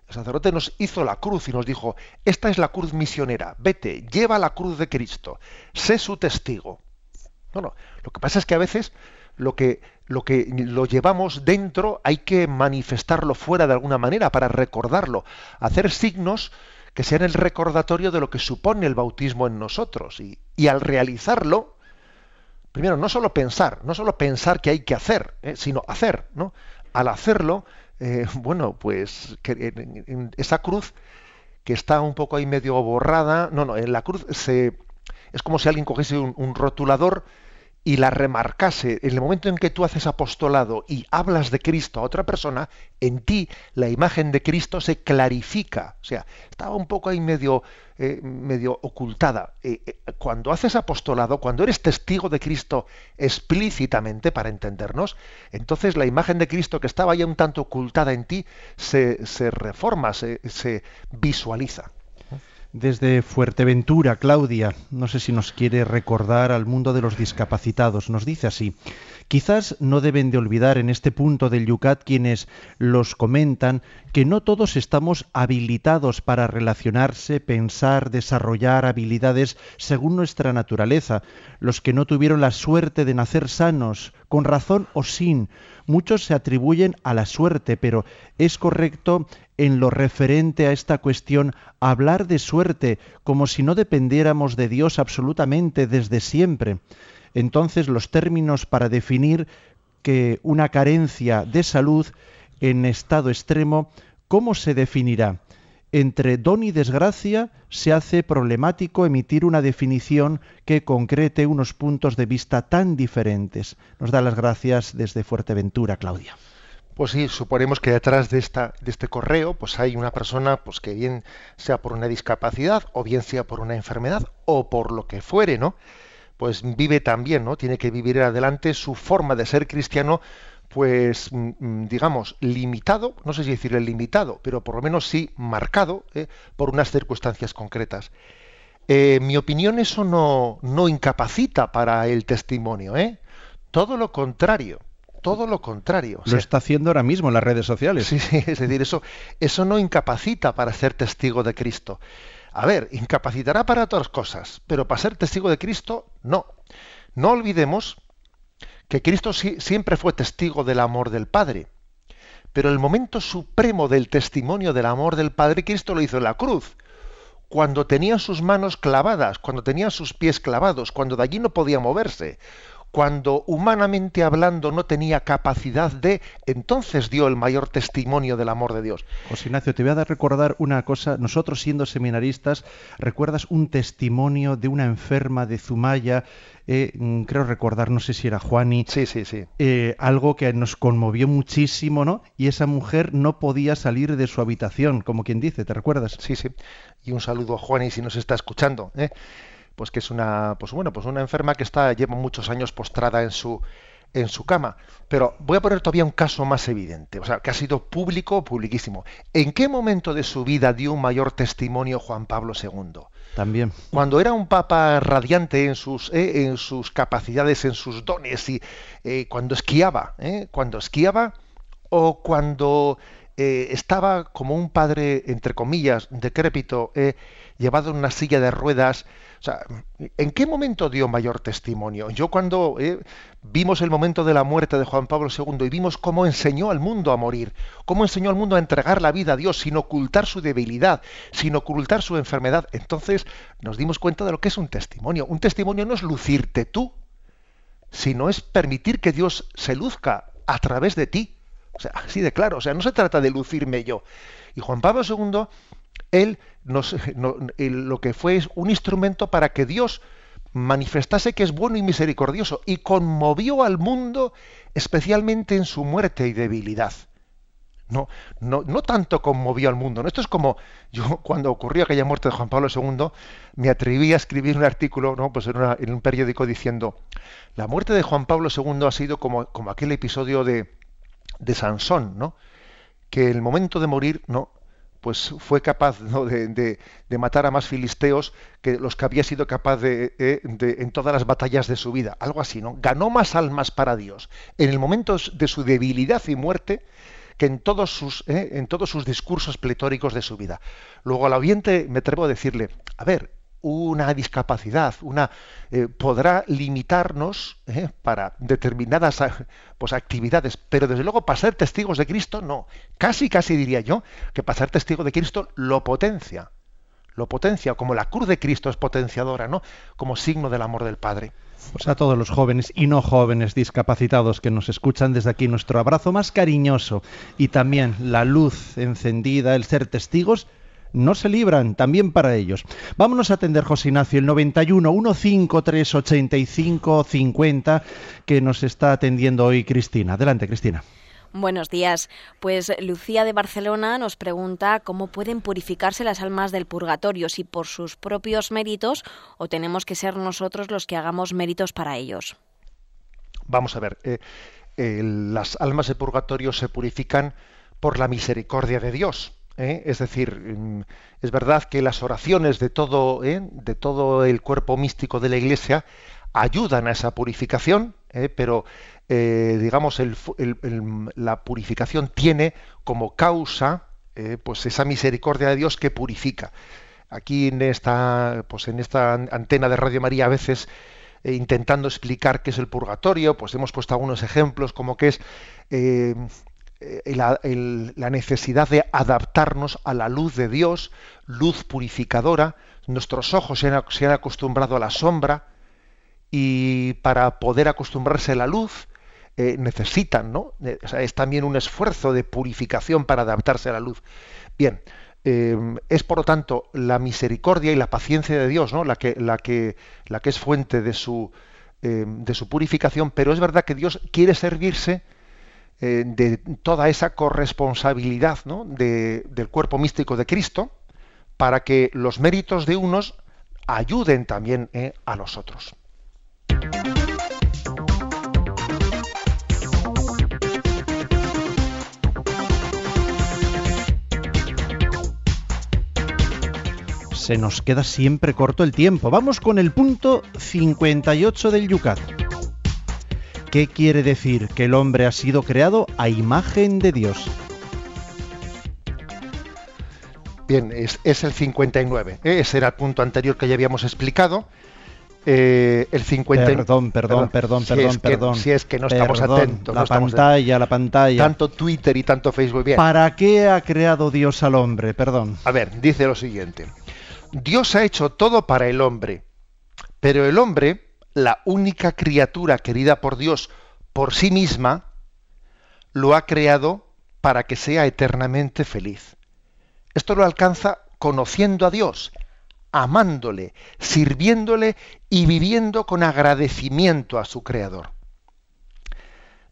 El sacerdote nos hizo la cruz y nos dijo, esta es la cruz misionera, vete, lleva la cruz de Cristo, sé su testigo. Bueno, lo que pasa es que a veces lo que, lo que lo llevamos dentro hay que manifestarlo fuera de alguna manera para recordarlo, hacer signos que sean el recordatorio de lo que supone el bautismo en nosotros. Y, y al realizarlo, primero, no solo pensar, no solo pensar que hay que hacer, ¿eh? sino hacer, ¿no? Al hacerlo, eh, bueno, pues que esa cruz que está un poco ahí medio borrada, no, no, en la cruz se, es como si alguien cogiese un rotulador y la remarcase, en el momento en que tú haces apostolado y hablas de Cristo a otra persona, en ti la imagen de Cristo se clarifica. O sea, estaba un poco ahí medio, eh, medio ocultada. Eh, eh, cuando haces apostolado, cuando eres testigo de Cristo explícitamente, para entendernos, entonces la imagen de Cristo que estaba ya un tanto ocultada en ti se, se reforma, se, se visualiza desde Fuerteventura, Claudia. No sé si nos quiere recordar al mundo de los discapacitados. Nos dice así. Quizás no deben de olvidar en este punto del Yucat quienes los comentan que no todos estamos habilitados para relacionarse, pensar, desarrollar habilidades según nuestra naturaleza. Los que no tuvieron la suerte de nacer sanos, con razón o sin, muchos se atribuyen a la suerte, pero es correcto en lo referente a esta cuestión hablar de suerte como si no dependiéramos de Dios absolutamente desde siempre. Entonces los términos para definir que una carencia de salud en estado extremo, ¿cómo se definirá? Entre don y desgracia se hace problemático emitir una definición que concrete unos puntos de vista tan diferentes. Nos da las gracias desde Fuerteventura, Claudia. Pues sí, suponemos que detrás de, esta, de este correo pues hay una persona pues que bien sea por una discapacidad o bien sea por una enfermedad o por lo que fuere, ¿no? Pues vive también, ¿no? Tiene que vivir adelante su forma de ser cristiano pues mm, mm, digamos limitado, no sé si decirle limitado, pero por lo menos sí marcado ¿eh? por unas circunstancias concretas. Eh, mi opinión eso no, no incapacita para el testimonio, ¿eh? Todo lo contrario todo lo contrario. Lo está haciendo ahora mismo en las redes sociales. Sí, sí, es decir, eso, eso no incapacita para ser testigo de Cristo. A ver, incapacitará para otras cosas, pero para ser testigo de Cristo, no. No olvidemos que Cristo siempre fue testigo del amor del Padre. Pero el momento supremo del testimonio del amor del Padre, Cristo lo hizo en la cruz. Cuando tenía sus manos clavadas, cuando tenía sus pies clavados, cuando de allí no podía moverse, cuando humanamente hablando no tenía capacidad de, entonces dio el mayor testimonio del amor de Dios. José Ignacio, te voy a recordar una cosa. Nosotros siendo seminaristas, ¿recuerdas un testimonio de una enferma de Zumaya? Eh, mm, creo recordar, no sé si era Juani. Sí, sí, sí. Eh, algo que nos conmovió muchísimo, ¿no? Y esa mujer no podía salir de su habitación, como quien dice, ¿te recuerdas? Sí, sí. Y un saludo a Juani si nos está escuchando. ¿eh? Pues que es una, pues bueno, pues una enferma que está, lleva muchos años postrada en su, en su cama. Pero voy a poner todavía un caso más evidente, o sea, que ha sido público, publiquísimo. ¿En qué momento de su vida dio un mayor testimonio Juan Pablo II? También. Cuando era un papa radiante en sus, eh, en sus capacidades, en sus dones, y eh, cuando esquiaba, eh, cuando esquiaba, o cuando estaba como un padre, entre comillas, decrépito, llevado en una silla de ruedas. O sea, ¿en qué momento dio mayor testimonio? Yo cuando eh, vimos el momento de la muerte de Juan Pablo II y vimos cómo enseñó al mundo a morir, cómo enseñó al mundo a entregar la vida a Dios sin ocultar su debilidad, sin ocultar su enfermedad, entonces nos dimos cuenta de lo que es un testimonio. Un testimonio no es lucirte tú, sino es permitir que Dios se luzca a través de ti. O sea, así de claro, o sea, no se trata de lucirme yo. Y Juan Pablo II él lo que fue es un instrumento para que Dios manifestase que es bueno y misericordioso y conmovió al mundo especialmente en su muerte y debilidad. No, no, no tanto conmovió al mundo. ¿no? Esto es como yo cuando ocurrió aquella muerte de Juan Pablo II, me atreví a escribir un artículo ¿no? pues en, un periódico diciendo, la muerte de Juan Pablo II ha sido como, como aquel episodio de, de Sansón, ¿no? que el momento de morir no pues fue capaz de, matar a más filisteos que los que había sido capaz eh, de, en todas las batallas de su vida. Algo así, ¿no? Ganó más almas para Dios en el momento de su debilidad y muerte que en todos sus, eh, en todos sus discursos pletóricos de su vida. Luego al oyente me atrevo a decirle, a ver, una discapacidad, una eh, podrá limitarnos eh, para determinadas ah, pues, actividades, pero desde luego para ser testigos de Cristo no. Casi, casi diría yo que para ser testigo de Cristo lo potencia, lo potencia, como la cruz de Cristo es potenciadora, ¿no? Como signo del amor del Padre. Pues a todos los jóvenes y no jóvenes discapacitados que nos escuchan desde aquí nuestro abrazo más cariñoso y también la luz encendida, el ser testigos no se libran también para ellos. Vámonos a atender, José Ignacio, el 91 153 85 50 que nos está atendiendo hoy Cristina. Adelante, Cristina. Buenos días. Pues Lucía de Barcelona nos pregunta cómo pueden purificarse las almas del purgatorio, si por sus propios méritos o tenemos que ser nosotros los que hagamos méritos para ellos. Vamos a ver, eh, eh, las almas del purgatorio se purifican por la misericordia de Dios. ¿Eh? es decir, mm, es verdad que las oraciones de todo, ¿eh? de todo el cuerpo místico de la Iglesia ayudan a esa purificación, ¿eh? pero digamos la purificación tiene como causa pues esa misericordia de Dios que purifica. Aquí en esta, pues en esta antena de Radio María a veces intentando explicar qué es el purgatorio, pues hemos puesto algunos ejemplos como que es eh, la, necesidad de adaptarnos a la luz de Dios, luz purificadora. Nuestros ojos se han, acostumbrado a la sombra y para poder acostumbrarse a la luz eh, necesitan, ¿no? Eh, es también un esfuerzo de purificación para adaptarse a la luz. Bien, es por lo tanto la misericordia y la paciencia de Dios, ¿no? La que, la que, la que es fuente de su, de su purificación, pero es verdad que Dios quiere servirse eh, de toda esa corresponsabilidad del cuerpo místico de Cristo para que los méritos de unos ayuden también eh, a los otros. Se nos queda siempre corto el tiempo. Vamos con el punto 58 del Yucat. ¿Qué quiere decir que el hombre ha sido creado a imagen de Dios? Bien, es, el 59. ¿eh? Ese era el punto anterior que ya habíamos explicado. Eh, el 59. Perdón, perdón, perdón, perdón, perdón. si es que no estamos atentos. La pantalla, la pantalla. Tanto Twitter y tanto Facebook. Bien. ¿Para qué ha creado Dios al hombre? Perdón. A ver, dice lo siguiente. Dios ha hecho todo para el hombre, pero el hombre la única criatura querida por Dios por sí misma, lo ha creado para que sea eternamente feliz. Esto lo alcanza conociendo a Dios, amándole, sirviéndole y viviendo con agradecimiento a su Creador.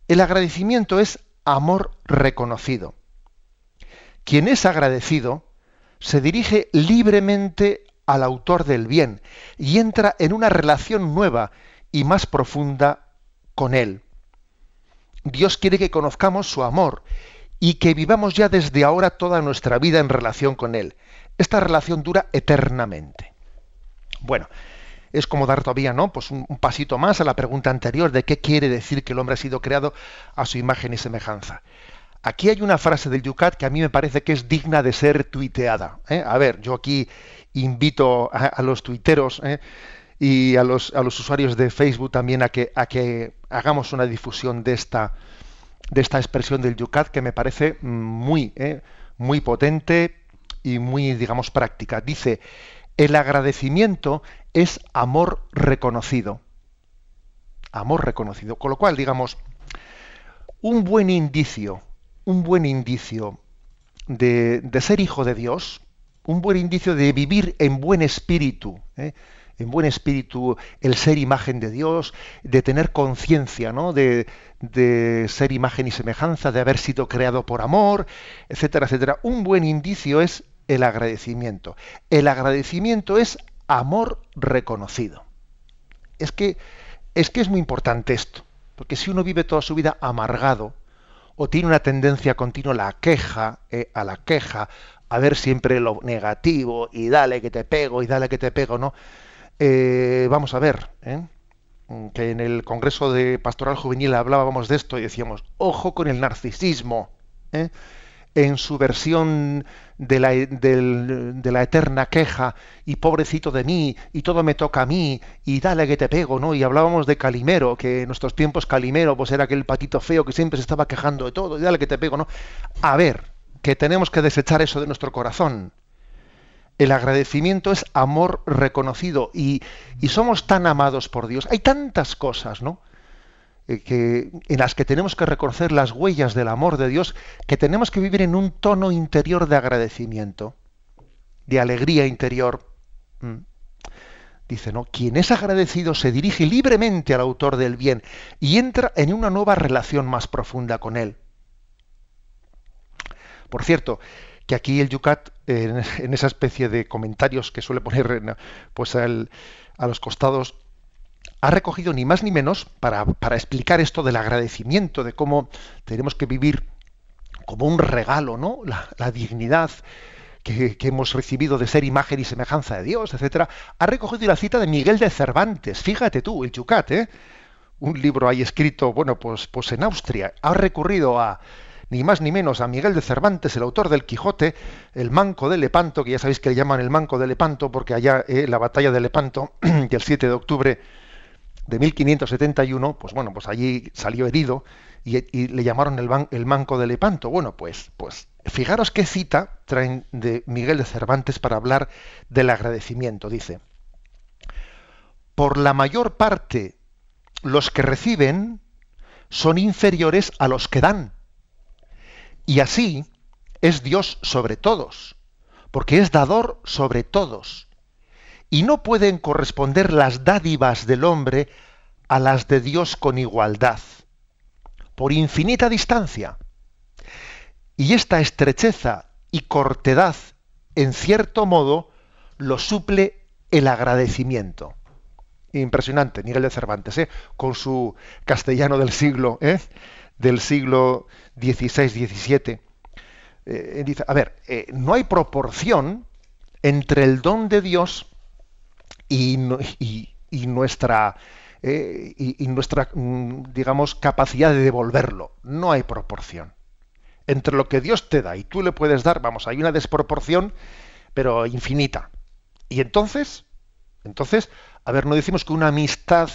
El agradecimiento es amor reconocido. Quien es agradecido se dirige libremente al autor del bien y entra en una relación nueva y más profunda con él. Dios quiere que conozcamos su amor y que vivamos ya desde ahora toda nuestra vida en relación con él. Esta relación dura eternamente. Bueno, es como dar todavía, ¿no? Pues un, un, pasito más a la pregunta anterior de qué quiere decir que el hombre ha sido creado a su imagen y semejanza. Aquí hay una frase del Yucat que a mí me parece que es digna de ser tuiteada. ¿eh? A ver, yo aquí invito a, los tuiteros ¿eh? y a los, a los usuarios de Facebook también a que, a que hagamos una difusión de esta, de esta expresión del Yucat que me parece muy, ¿eh? muy potente y muy, digamos, práctica. Dice, el agradecimiento es amor reconocido. Amor reconocido. Con lo cual, digamos, un buen indicio, un buen indicio de, ser hijo de Dios, un buen indicio de vivir en buen espíritu, ¿eh? en buen espíritu el ser imagen de Dios, de tener conciencia, ¿no? De, de, ser imagen y semejanza, de haber sido creado por amor, etcétera, etcétera. Un buen indicio es el agradecimiento. El agradecimiento es amor reconocido. Es que es que es muy importante esto, porque si uno vive toda su vida amargado o tiene una tendencia continua a la queja, eh, a la queja, a ver siempre lo negativo y dale que te pego y dale que te pego, ¿no? Eh, vamos a ver, ¿eh? que en el Congreso de Pastoral Juvenil hablábamos de esto y decíamos, ojo con el narcisismo, en su versión de la, de la, eterna queja y pobrecito de mí y todo me toca a mí y dale que te pego, ¿no? Y hablábamos de Calimero, que en nuestros tiempos Calimero pues era aquel patito feo que siempre se estaba quejando de todo y dale que te pego, ¿no? A ver, que tenemos que desechar eso de nuestro corazón. El agradecimiento es amor reconocido y, y somos tan amados por Dios. Hay tantas cosas, ¿no? Eh, que, en las que tenemos que reconocer las huellas del amor de Dios, que tenemos que vivir en un tono interior de agradecimiento, de alegría interior. Mm. Dice, ¿no? Quien es agradecido se dirige libremente al autor del bien y entra en una nueva relación más profunda con él. Por cierto, que aquí el Yucat, en, esa especie de comentarios que suele poner pues a los costados, ha recogido ni más ni menos para, explicar esto del agradecimiento, de cómo tenemos que vivir como un regalo, ¿no? La, dignidad que, hemos recibido de ser imagen y semejanza de Dios, etcétera. Ha recogido la cita de Miguel de Cervantes. Fíjate tú, el Yucat, ¿eh? Un libro ahí escrito, bueno, pues, pues en Austria. Ha recurrido a ni más ni menos a Miguel de Cervantes, el autor del Quijote, el Manco de Lepanto, que ya sabéis que le llaman el Manco de Lepanto, porque allá eh, la batalla de Lepanto, del 7 de octubre de 1571, pues bueno, pues allí salió herido y, le llamaron el, el, Manco de Lepanto. Bueno, pues, pues fijaros qué cita traen de Miguel de Cervantes para hablar del agradecimiento. Dice, por la mayor parte los que reciben son inferiores a los que dan. Y así es Dios sobre todos, porque es dador sobre todos y no pueden corresponder las dádivas del hombre a las de Dios con igualdad, por infinita distancia. Y esta estrecheza y cortedad, en cierto modo, lo suple el agradecimiento. Impresionante, Miguel de Cervantes, ¿eh? con su castellano del siglo, ¿eh? del siglo XVI-XVII. Eh, dice, a ver, eh, no hay proporción entre el don de Dios y, nuestra eh, y, nuestra mm, digamos capacidad de devolverlo. No hay proporción. Entre lo que Dios te da y tú le puedes dar vamos hay una desproporción pero infinita. Y entonces entonces a ver no decimos que una amistad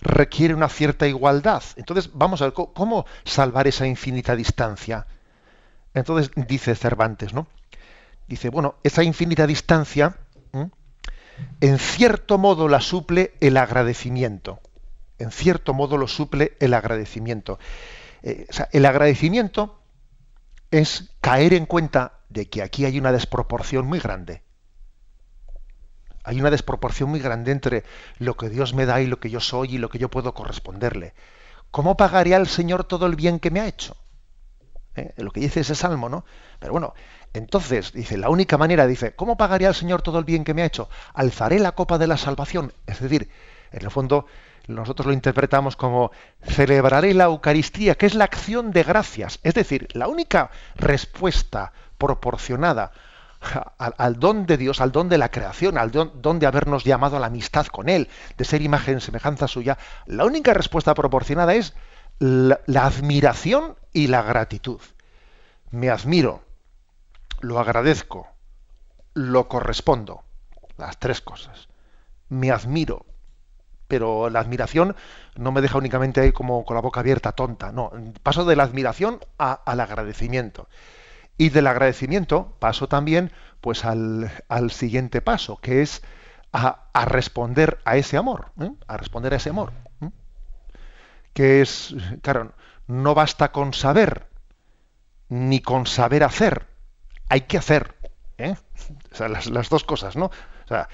requiere una cierta igualdad. Entonces vamos a ver cómo salvar esa infinita distancia entonces dice Cervantes no dice bueno esa infinita distancia en cierto modo la suple el agradecimiento. En cierto modo lo suple el agradecimiento. Eh, el agradecimiento es caer en cuenta de que aquí hay una desproporción muy grande. Hay una desproporción muy grande entre lo que Dios me da y lo que yo soy y lo que yo puedo corresponderle. ¿Cómo pagaré al Señor todo el bien que me ha hecho? ¿Eh? Lo que dice ese salmo, ¿no? Pero bueno, entonces, dice, la única manera, dice, ¿cómo pagaría al Señor todo el bien que me ha hecho? Alzaré la copa de la salvación. Es decir, en el fondo, nosotros lo interpretamos como celebraré la Eucaristía, que es la acción de gracias. Es decir, la única respuesta proporcionada al, don de Dios, al don de la creación, al don, de habernos llamado a la amistad con Él, de ser imagen, semejanza suya, la única respuesta proporcionada es la admiración y la gratitud. me admiro, lo agradezco, lo correspondo. Las tres cosas. Me admiro, pero la admiración no me deja únicamente ahí como con la boca abierta, tonta. No, paso de la admiración al agradecimiento. Y del agradecimiento paso también pues al, siguiente paso, que es a, responder a ese amor, ¿eh? a responder a ese amor. Que es, claro, no basta con saber, ni con saber hacer, hay que hacer. ¿eh? O sea, las, las, dos cosas, ¿no? O sea,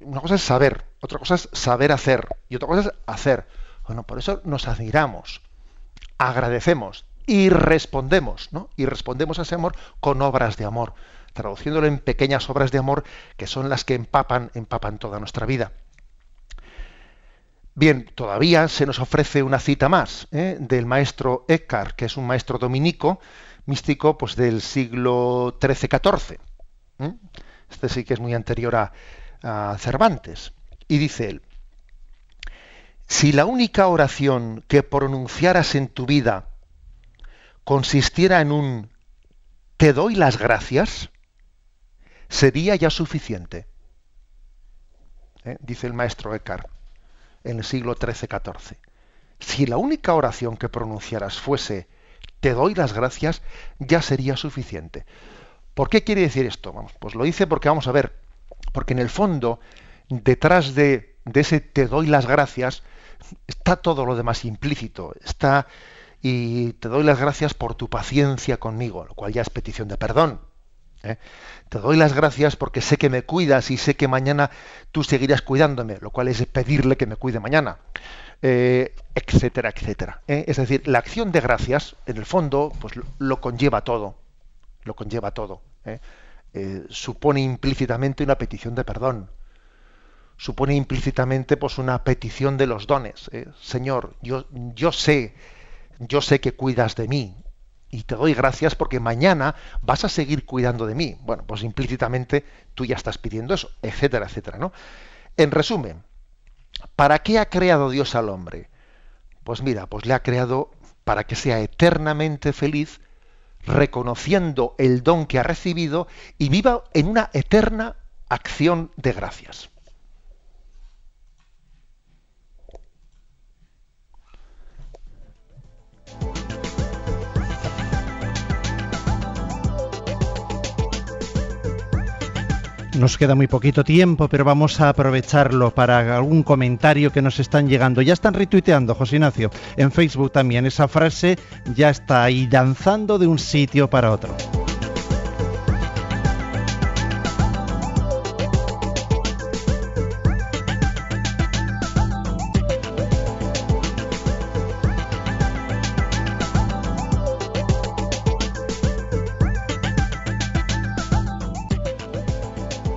una cosa es saber, otra cosa es saber hacer, y otra cosa es hacer. Bueno, por eso nos admiramos, agradecemos y respondemos, ¿no? Y respondemos a ese amor con obras de amor, traduciéndolo en pequeñas obras de amor que son las que empapan, empapan toda nuestra vida. Bien, todavía se nos ofrece una cita más ¿eh? del maestro Eckhart, que es un maestro dominico, místico, pues del siglo XIII-XIV. ¿eh? Este sí que es muy anterior a, Cervantes. Y dice él, si la única oración que pronunciaras en tu vida consistiera en un te doy las gracias, sería ya suficiente. ¿Eh? Dice el maestro Eckhart en el siglo XIII-XIV. Si la única oración que pronunciaras fuese te doy las gracias, ya sería suficiente. ¿Por qué quiere decir esto? Vamos, pues lo dice porque vamos a ver, porque en el fondo, detrás de, de ese te doy las gracias, está todo lo demás implícito. Está y te doy las gracias por tu paciencia conmigo, lo cual ya es petición de perdón. ¿Eh? Te doy las gracias porque sé que me cuidas y sé que mañana tú seguirás cuidándome, lo cual es pedirle que me cuide mañana, eh, etcétera, etcétera. ¿eh? Es decir, la acción de gracias, en el fondo, pues lo conlleva todo, lo conlleva todo. supone implícitamente una petición de perdón supone implícitamente pues una petición de los dones. Señor, yo, yo sé yo sé que cuidas de mí y te doy gracias porque mañana vas a seguir cuidando de mí. Bueno, pues implícitamente tú ya estás pidiendo eso, etcétera, etcétera, ¿no? En resumen, ¿para qué ha creado Dios al hombre? Pues mira, pues le ha creado para que sea eternamente feliz, reconociendo el don que ha recibido y viva en una eterna acción de gracias. Nos queda muy poquito tiempo, pero vamos a aprovecharlo para algún comentario que nos están llegando. Ya están retuiteando, José Ignacio, en Facebook también. Esa frase ya está ahí danzando de un sitio para otro.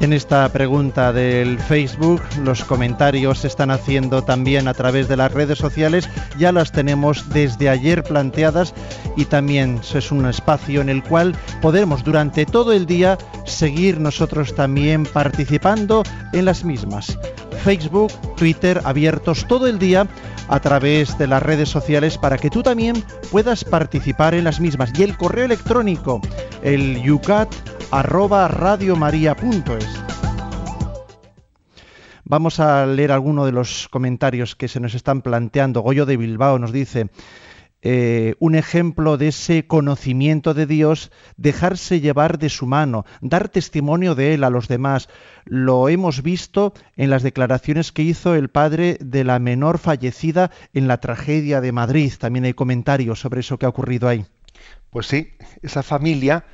En esta pregunta del Facebook, los comentarios se están haciendo también a través de las redes sociales. Ya las tenemos desde ayer planteadas y también es un espacio en el cual podemos durante todo el día seguir nosotros también participando en las mismas. Facebook, Twitter abiertos todo el día a través de las redes sociales para que tú también puedas participar en las mismas. Y el correo electrónico, el yucat arroba radiomaria.es. Vamos a leer algunos de los comentarios que se nos están planteando. Goyo de Bilbao nos dice, eh, un ejemplo de ese conocimiento de Dios, dejarse llevar de su mano, dar testimonio de Él a los demás. Lo hemos visto en las declaraciones que hizo el padre de la menor fallecida en la tragedia de Madrid. También hay comentarios sobre eso que ha ocurrido ahí. Pues sí, esa familia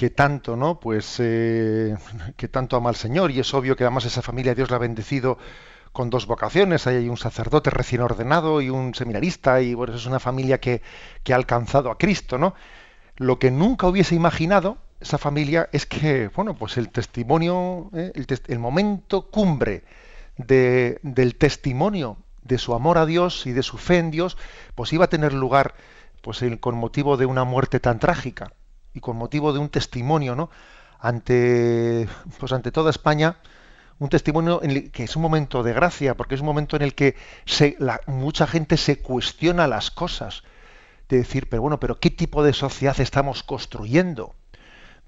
que tanto, ¿no? Pues eh, que tanto ama al Señor y es obvio que además esa familia Dios la ha bendecido con dos vocaciones, hay un sacerdote recién ordenado y un seminarista y bueno, es una familia que, ha alcanzado a Cristo, ¿no? Lo que nunca hubiese imaginado esa familia es que, bueno, pues el testimonio, ¿eh? el, momento cumbre del testimonio de su amor a Dios y de su fe en Dios, pues iba a tener lugar pues con motivo de una muerte tan trágica y con motivo de un testimonio, ¿no? Ante, pues ante toda España, un testimonio en que es un momento de gracia, porque es un momento en el que mucha gente se cuestiona las cosas. de decir, pero bueno, pero ¿qué tipo de sociedad estamos construyendo?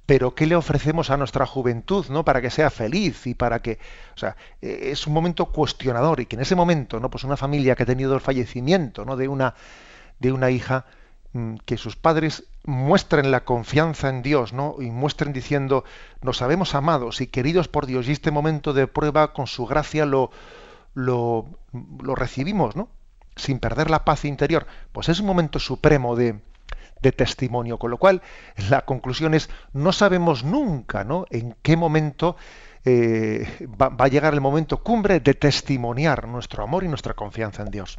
pero ¿qué le ofrecemos a nuestra juventud, ¿no? Para que sea feliz y para que, o sea, es un momento cuestionador y que en ese momento, ¿no? Pues una familia que ha tenido el fallecimiento, ¿no? De una de una hija mm, que sus padres muestren la confianza en Dios, ¿no? Y muestren diciendo, nos sabemos amados y queridos por Dios y este momento de prueba con su gracia lo lo, recibimos, ¿no? Sin perder la paz interior. Pues es un momento supremo de, de testimonio. Con lo cual, la conclusión es, no sabemos nunca ¿no? en qué momento eh, va, a llegar el momento cumbre de testimoniar nuestro amor y nuestra confianza en Dios.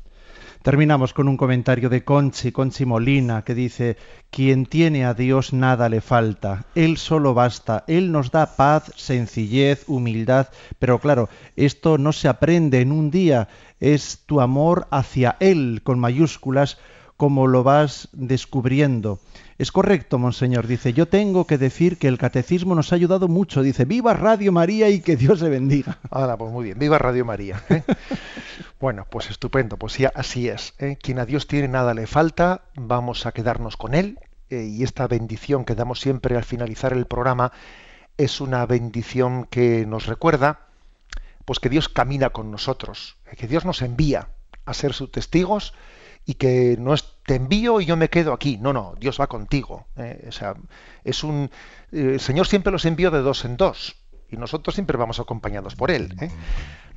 Terminamos con un comentario de Conchi, Conchi Molina, que dice, quien tiene a Dios nada le falta, Él solo basta, Él nos da paz, sencillez, humildad, pero claro, esto no se aprende en un día, es tu amor hacia Él, con mayúsculas, como lo vas descubriendo. Es correcto, monseñor. Dice, yo tengo que decir que el catecismo nos ha ayudado mucho. Dice, viva Radio María y que Dios le bendiga. Ahora, pues muy bien, viva Radio María. ¿eh? bueno, pues estupendo, pues sí, así es. ¿eh? Quien a Dios tiene nada le falta, vamos a quedarnos con Él. Eh, y esta bendición que damos siempre al finalizar el programa es una bendición que nos recuerda pues que Dios camina con nosotros, que Dios nos envía a ser sus testigos y que no es te envío y yo me quedo aquí. No, no, Dios va contigo. ¿eh? O sea, es un eh, el Señor siempre los envió de dos en dos y nosotros siempre vamos acompañados por él. ¿eh?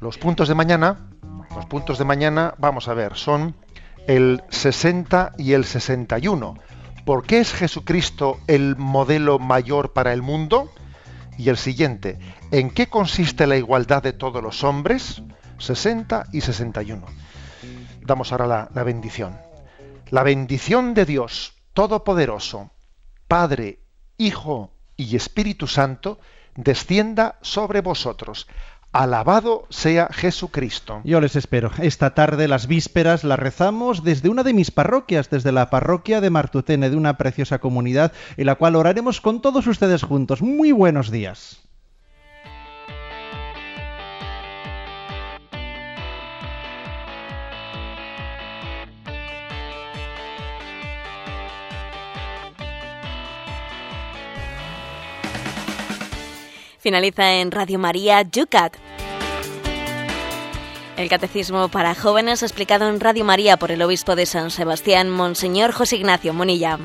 Los puntos de mañana, los puntos de mañana, vamos a ver, son el 60 y el 61. ¿Por qué es Jesucristo el modelo mayor para el mundo? Y el siguiente, ¿en qué consiste la igualdad de todos los hombres? 60 y 61 damos ahora la, la bendición. La bendición de Dios Todopoderoso, Padre, Hijo y Espíritu Santo, descienda sobre vosotros. Alabado sea Jesucristo. Yo les espero. Esta tarde las vísperas las rezamos desde una de mis parroquias, desde la parroquia de Martutene, de una preciosa comunidad en la cual oraremos con todos ustedes juntos. Muy buenos días. Finaliza en Radio María Yucat. El Catecismo para Jóvenes explicado en Radio María por el Obispo de San Sebastián, Monseñor José Ignacio Monilla.